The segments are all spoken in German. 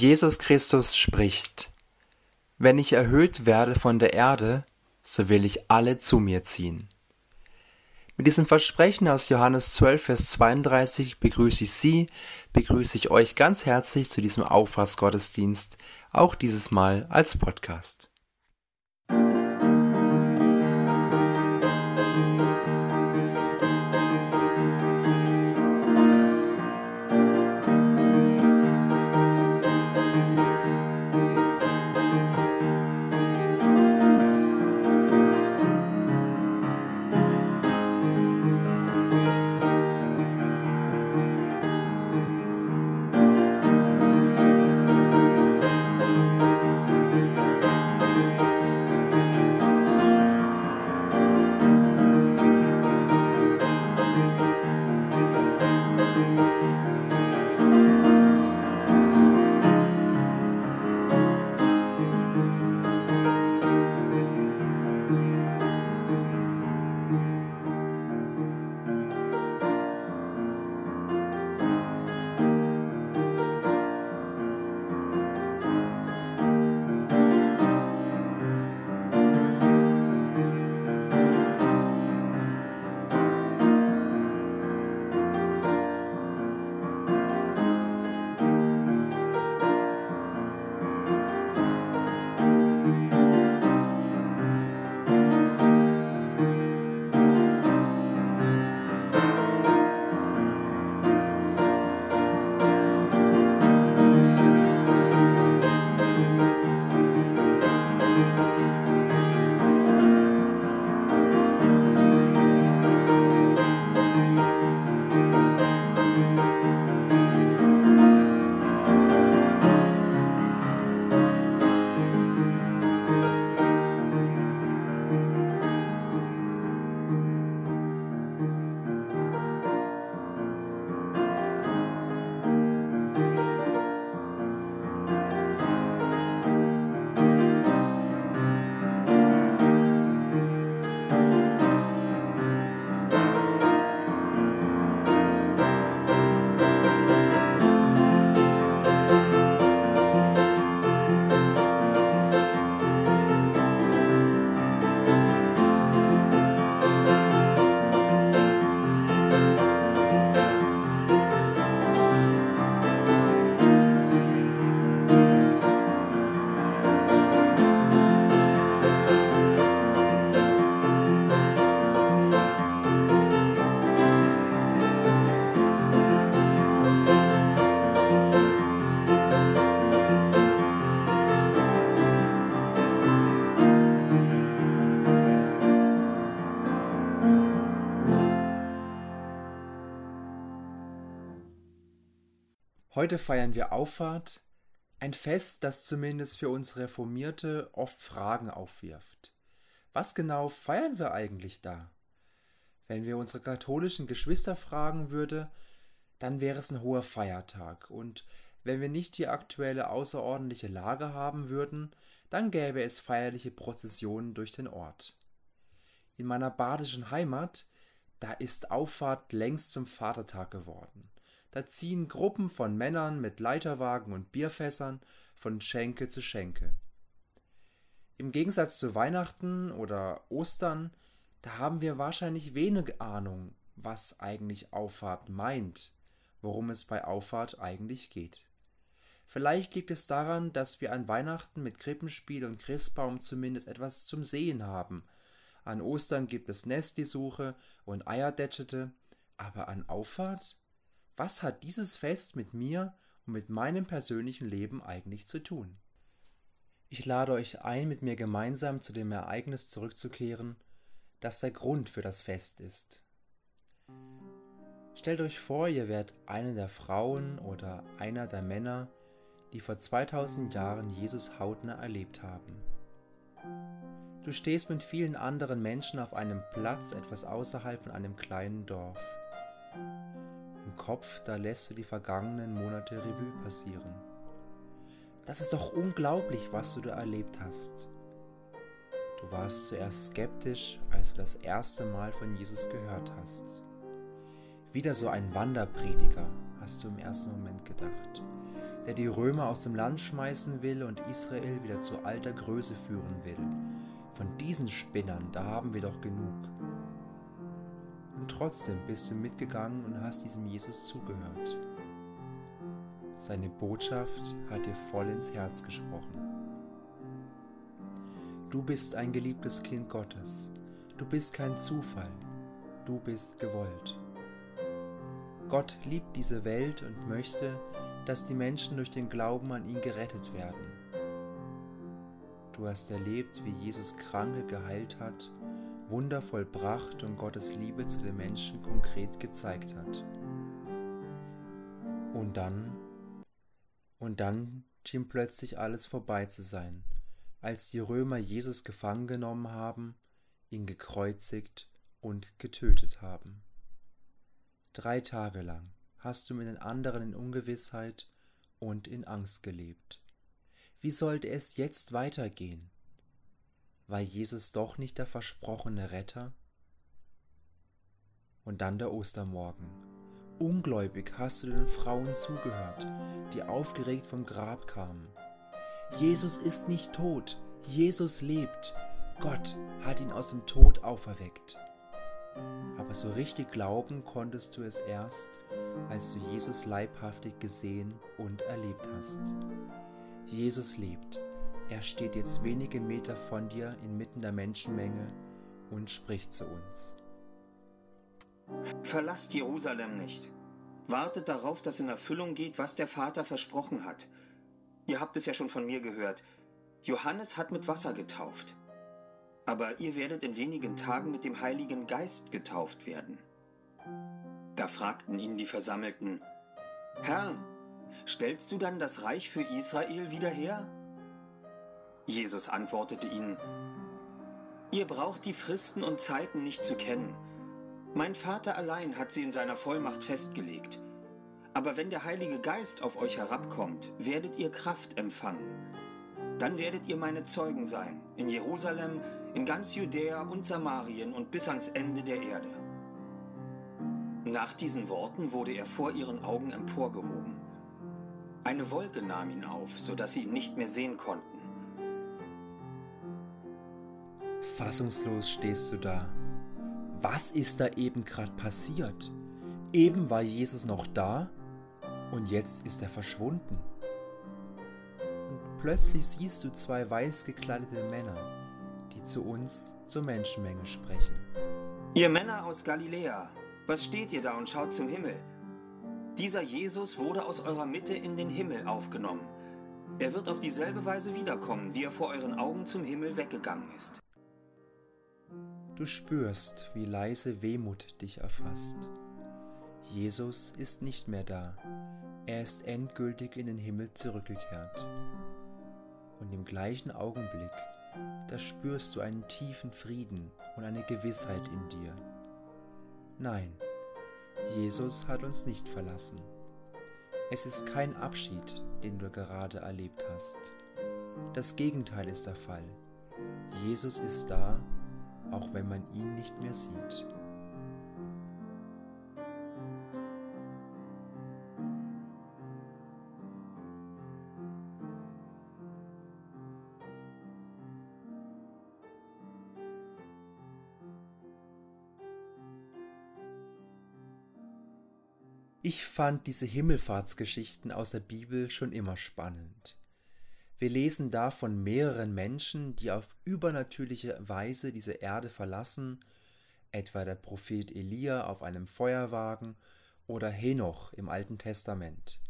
Jesus Christus spricht, Wenn ich erhöht werde von der Erde, so will ich alle zu mir ziehen. Mit diesem Versprechen aus Johannes 12, Vers 32 begrüße ich Sie, begrüße ich euch ganz herzlich zu diesem Auffassgottesdienst, auch dieses Mal als Podcast. Heute feiern wir Auffahrt, ein Fest, das zumindest für uns Reformierte oft Fragen aufwirft. Was genau feiern wir eigentlich da? Wenn wir unsere katholischen Geschwister fragen würde, dann wäre es ein hoher Feiertag, und wenn wir nicht die aktuelle außerordentliche Lage haben würden, dann gäbe es feierliche Prozessionen durch den Ort. In meiner badischen Heimat, da ist Auffahrt längst zum Vatertag geworden. Da ziehen Gruppen von Männern mit Leiterwagen und Bierfässern von Schenke zu Schenke. Im Gegensatz zu Weihnachten oder Ostern, da haben wir wahrscheinlich wenig Ahnung, was eigentlich Auffahrt meint, worum es bei Auffahrt eigentlich geht. Vielleicht liegt es daran, dass wir an Weihnachten mit Krippenspiel und Christbaum zumindest etwas zum Sehen haben. An Ostern gibt es Nestlisuche und Eierdätschete, aber an Auffahrt? Was hat dieses Fest mit mir und mit meinem persönlichen Leben eigentlich zu tun? Ich lade euch ein, mit mir gemeinsam zu dem Ereignis zurückzukehren, das der Grund für das Fest ist. Stellt euch vor, ihr wärt eine der Frauen oder einer der Männer, die vor 2000 Jahren Jesus hautnah erlebt haben. Du stehst mit vielen anderen Menschen auf einem Platz etwas außerhalb von einem kleinen Dorf. Kopf, da lässt du die vergangenen Monate Revue passieren. Das ist doch unglaublich, was du da erlebt hast. Du warst zuerst skeptisch, als du das erste Mal von Jesus gehört hast. Wieder so ein Wanderprediger, hast hast du im ersten Moment gedacht, der die Römer aus dem Land schmeißen will und Israel wieder zu alter Größe führen will. Von diesen Spinnern, da haben wir doch genug. Und trotzdem bist du mitgegangen und hast diesem Jesus zugehört. Seine Botschaft hat dir voll ins Herz gesprochen. Du bist ein geliebtes Kind Gottes. Du bist kein Zufall. Du bist gewollt. Gott liebt diese Welt und möchte, dass die Menschen durch den Glauben an ihn gerettet werden. Du hast erlebt, wie Jesus Kranke geheilt hat, Wunder vollbracht und Gottes Liebe zu den Menschen konkret gezeigt hat. Und dann, und dann schien plötzlich alles vorbei zu sein als die Römer Jesus gefangen genommen haben, ihn gekreuzigt und getötet haben. Drei Tage lang hast du mit den anderen in Ungewissheit und in Angst gelebt. Wie sollte es jetzt weitergehen? War Jesus doch nicht der versprochene Retter? Und dann der Ostermorgen. Ungläubig hast du den Frauen zugehört, die aufgeregt vom Grab kamen. Jesus ist nicht tot, Jesus lebt. Gott hat ihn aus dem Tod auferweckt. Aber so richtig glauben konntest du es erst, als du Jesus leibhaftig gesehen und erlebt hast. Jesus lebt. Er steht jetzt wenige Meter von dir inmitten der Menschenmenge und spricht zu uns. Verlasst Jerusalem nicht. Wartet darauf, dass in Erfüllung geht, was der Vater versprochen hat – Ihr habt es ja schon von mir gehört. Johannes hat mit Wasser getauft. Aber ihr werdet in wenigen Tagen mit dem Heiligen Geist getauft werden. Da fragten ihn die Versammelten, Herr, stellst du dann das Reich für Israel wieder her? Jesus antwortete ihnen, Ihr braucht die Fristen und Zeiten nicht zu kennen. Mein Vater allein hat sie in seiner Vollmacht festgelegt. Aber wenn der Heilige Geist auf euch herabkommt, werdet ihr Kraft empfangen. Dann werdet ihr meine Zeugen sein, in Jerusalem, in ganz Judäa und Samarien und bis ans Ende der Erde. Nach diesen Worten wurde er vor ihren Augen emporgehoben. Eine Wolke nahm ihn auf, sodass sie ihn nicht mehr sehen konnten. Fassungslos stehst du da. Was ist da eben gerade passiert? Eben war Jesus noch da und jetzt ist er verschwunden. Und plötzlich siehst du zwei weiß gekleidete Männer, die zu uns zur Menschenmenge sprechen. Ihr Männer aus Galiläa, was steht ihr da und schaut zum Himmel? Dieser Jesus wurde aus eurer Mitte in den Himmel aufgenommen. Er wird auf dieselbe Weise wiederkommen, wie er vor euren Augen zum Himmel weggegangen ist. Du spürst, wie leise Wehmut dich erfasst. Jesus ist nicht mehr da. Er ist endgültig in den Himmel zurückgekehrt. Und im gleichen Augenblick, da spürst du einen tiefen Frieden und eine Gewissheit in dir. Nein, Jesus hat uns nicht verlassen. Es ist kein Abschied, den du gerade erlebt hast. Das Gegenteil ist der Fall. Jesus ist da, auch wenn man ihn nicht mehr sieht. Ich fand diese Himmelfahrtsgeschichten aus der Bibel schon immer spannend. Wir lesen da von mehreren Menschen, die auf übernatürliche Weise diese Erde verlassen, etwa der Prophet Elia auf einem Feuerwagen oder Henoch im Alten Testament.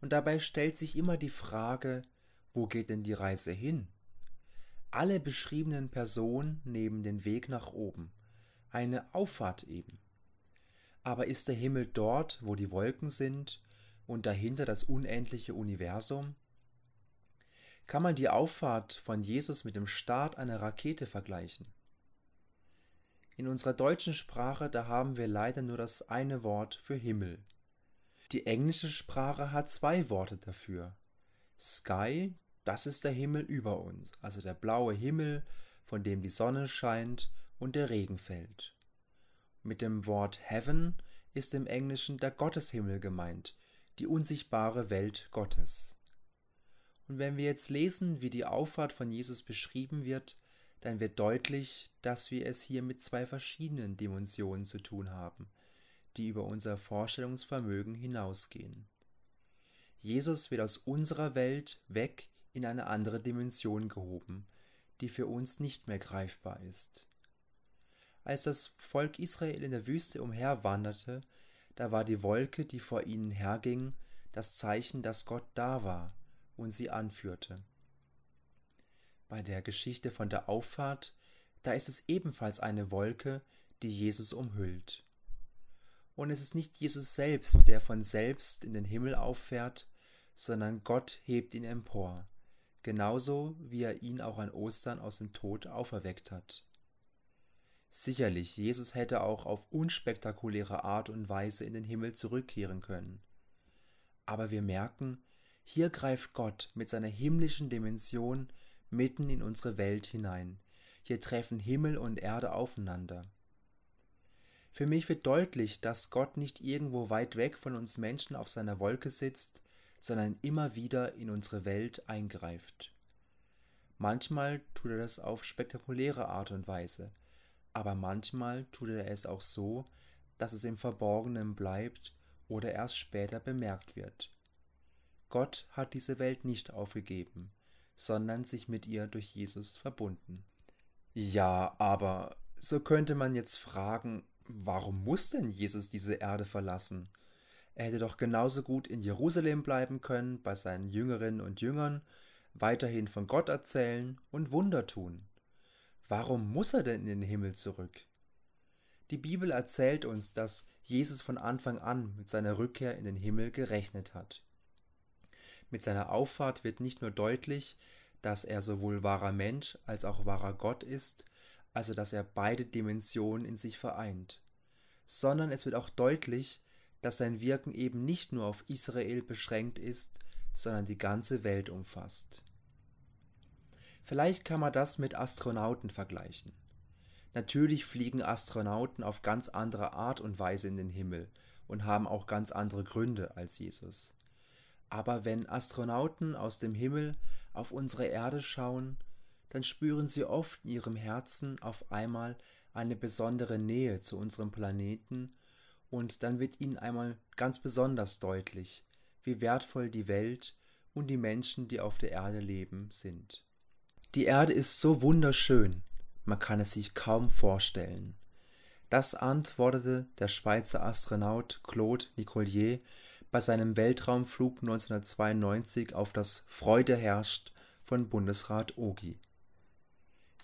Und dabei stellt sich immer die Frage, wo geht denn die Reise hin? Alle beschriebenen Personen nehmen den Weg nach oben, eine Auffahrt eben. Aber ist der Himmel dort, wo die Wolken sind und dahinter das unendliche Universum? Kann man die Auffahrt von Jesus mit dem Start einer Rakete vergleichen? In unserer deutschen Sprache, da haben wir leider nur das eine Wort für Himmel. Die englische Sprache hat zwei Worte dafür. Sky, das ist der Himmel über uns, also der blaue Himmel, von dem die Sonne scheint und der Regen fällt. Mit dem Wort Heaven ist im Englischen der Gotteshimmel gemeint, die unsichtbare Welt Gottes. Und wenn wir jetzt lesen, wie die Auffahrt von Jesus beschrieben wird, dann wird deutlich, dass wir es hier mit zwei verschiedenen Dimensionen zu tun haben, die über unser Vorstellungsvermögen hinausgehen. Jesus wird aus unserer Welt weg in eine andere Dimension gehoben, die für uns nicht mehr greifbar ist. Als das Volk Israel in der Wüste umherwanderte, da war die Wolke, die vor ihnen herging, das Zeichen, dass Gott da war und sie anführte. Bei der Geschichte von der Auffahrt, da ist es ebenfalls eine Wolke, die Jesus umhüllt. Und es ist nicht Jesus selbst, der von selbst in den Himmel auffährt, sondern Gott hebt ihn empor, genauso wie er ihn auch an Ostern aus dem Tod auferweckt hat. Sicherlich, Jesus hätte auch auf unspektakuläre Art und Weise in den Himmel zurückkehren können. Aber wir merken, hier greift Gott mit seiner himmlischen Dimension mitten in unsere Welt hinein. Hier treffen Himmel und Erde aufeinander. Für mich wird deutlich, dass Gott nicht irgendwo weit weg von uns Menschen auf seiner Wolke sitzt, sondern immer wieder in unsere Welt eingreift. Manchmal tut er das auf spektakuläre Art und Weise, aber manchmal tut er es auch so, dass es im Verborgenen bleibt oder erst später bemerkt wird. Gott hat diese Welt nicht aufgegeben, sondern sich mit ihr durch Jesus verbunden. Ja, aber so könnte man jetzt fragen, warum muss denn Jesus diese Erde verlassen? Er hätte doch genauso gut in Jerusalem bleiben können, bei seinen Jüngerinnen und Jüngern, weiterhin von Gott erzählen und Wunder tun. Warum muss er denn in den Himmel zurück? Die Bibel erzählt uns, dass Jesus von Anfang an mit seiner Rückkehr in den Himmel gerechnet hat. Mit seiner Auffahrt wird nicht nur deutlich, dass er sowohl wahrer Mensch als auch wahrer Gott ist, also dass er beide Dimensionen in sich vereint, sondern es wird auch deutlich, dass sein Wirken eben nicht nur auf Israel beschränkt ist, sondern die ganze Welt umfasst. Vielleicht kann man das mit Astronauten vergleichen. Natürlich fliegen Astronauten auf ganz andere Art und Weise in den Himmel und haben auch ganz andere Gründe als Jesus. Aber wenn Astronauten aus dem Himmel auf unsere Erde schauen, dann spüren sie oft in ihrem Herzen auf einmal eine besondere Nähe zu unserem Planeten, und dann wird ihnen einmal ganz besonders deutlich, wie wertvoll die Welt und die Menschen, die auf der Erde leben, sind. Die Erde ist so wunderschön, man kann es sich kaum vorstellen. Das antwortete der Schweizer Astronaut Claude Nicollier bei seinem Weltraumflug 1992 auf das Freude herrscht von Bundesrat Ogi.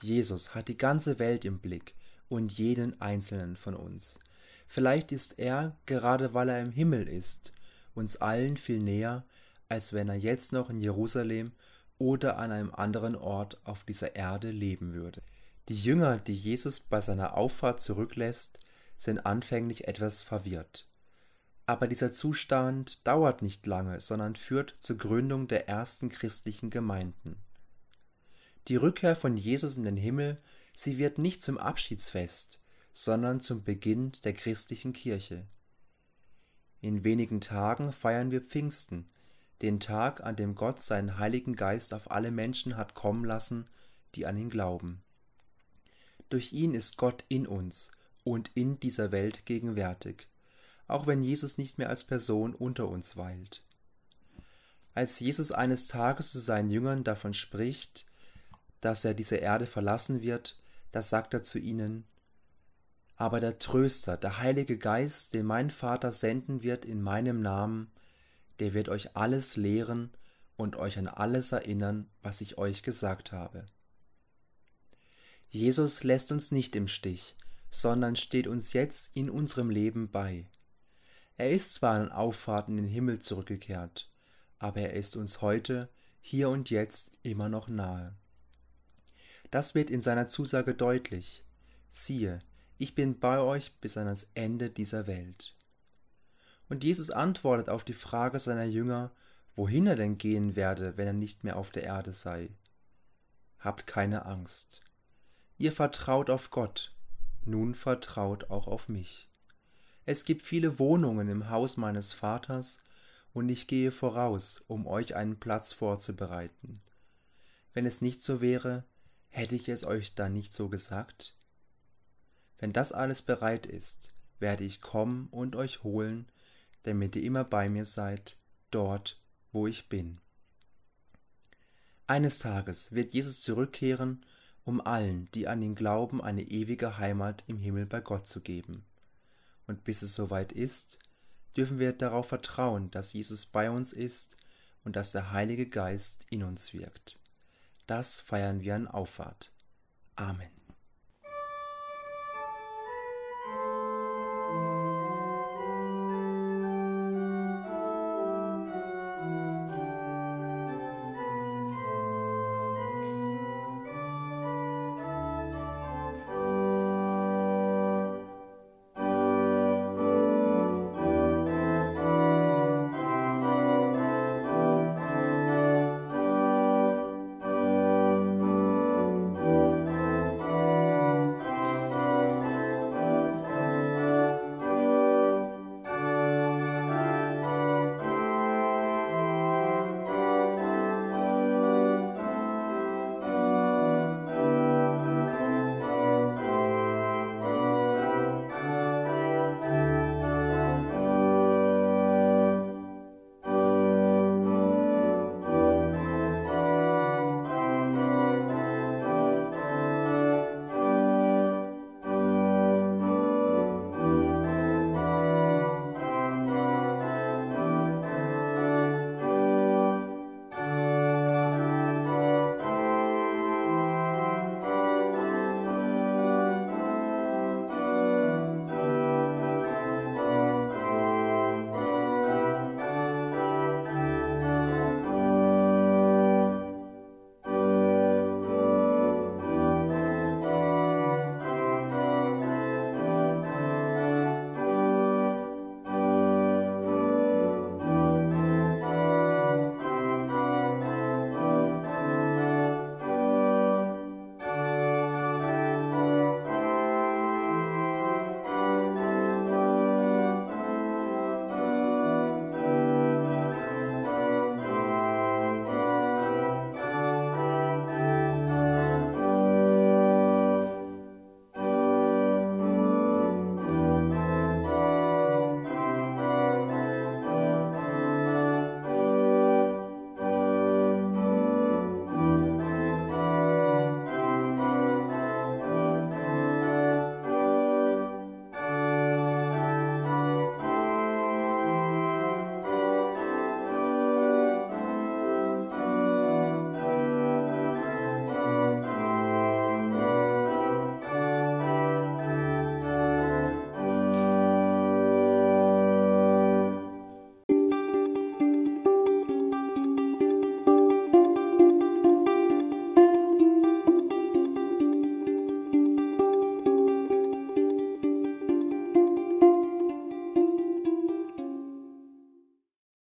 Jesus hat die ganze Welt im Blick und jeden einzelnen von uns. Vielleicht ist er, gerade weil er im Himmel ist, uns allen viel näher, als wenn er jetzt noch in Jerusalem oder an einem anderen Ort auf dieser Erde leben würde. Die Jünger, die Jesus bei seiner Auffahrt zurücklässt, sind anfänglich etwas verwirrt. Aber dieser Zustand dauert nicht lange, sondern führt zur Gründung der ersten christlichen Gemeinden. Die Rückkehr von Jesus in den Himmel, sie wird nicht zum Abschiedsfest, sondern zum Beginn der christlichen Kirche. In wenigen Tagen feiern wir Pfingsten, den Tag, an dem Gott seinen Heiligen Geist auf alle Menschen hat kommen lassen, die an ihn glauben. Durch ihn ist Gott in uns und in dieser Welt gegenwärtig auch wenn Jesus nicht mehr als Person unter uns weilt. Als Jesus eines Tages zu seinen Jüngern davon spricht, dass er diese Erde verlassen wird, da sagt er zu ihnen, aber der Tröster, der Heilige Geist, den mein Vater senden wird in meinem Namen, der wird euch alles lehren und euch an alles erinnern, was ich euch gesagt habe. Jesus lässt uns nicht im Stich, sondern steht uns jetzt in unserem Leben bei. Er ist zwar an Auffahrt in den Himmel zurückgekehrt, aber er ist uns heute, hier und jetzt immer noch nahe. Das wird in seiner Zusage deutlich. Siehe, ich bin bei euch bis an das Ende dieser Welt. Und Jesus antwortet auf die Frage seiner Jünger, wohin er denn gehen werde, wenn er nicht mehr auf der Erde sei. Habt keine Angst. Ihr vertraut auf Gott, nun vertraut auch auf mich. Es gibt viele Wohnungen im Haus meines Vaters, und ich gehe voraus, um euch einen Platz vorzubereiten. Wenn es nicht so wäre, hätte ich es euch dann nicht so gesagt? Wenn das alles bereit ist, werde ich kommen und euch holen, damit ihr immer bei mir seid, dort, wo ich bin. Eines Tages wird Jesus zurückkehren, um allen, die an ihn glauben, eine ewige Heimat im Himmel bei Gott zu geben. Und bis es soweit ist, dürfen wir darauf vertrauen, dass Jesus bei uns ist und dass der Heilige Geist in uns wirkt. Das feiern wir an Auffahrt. Amen.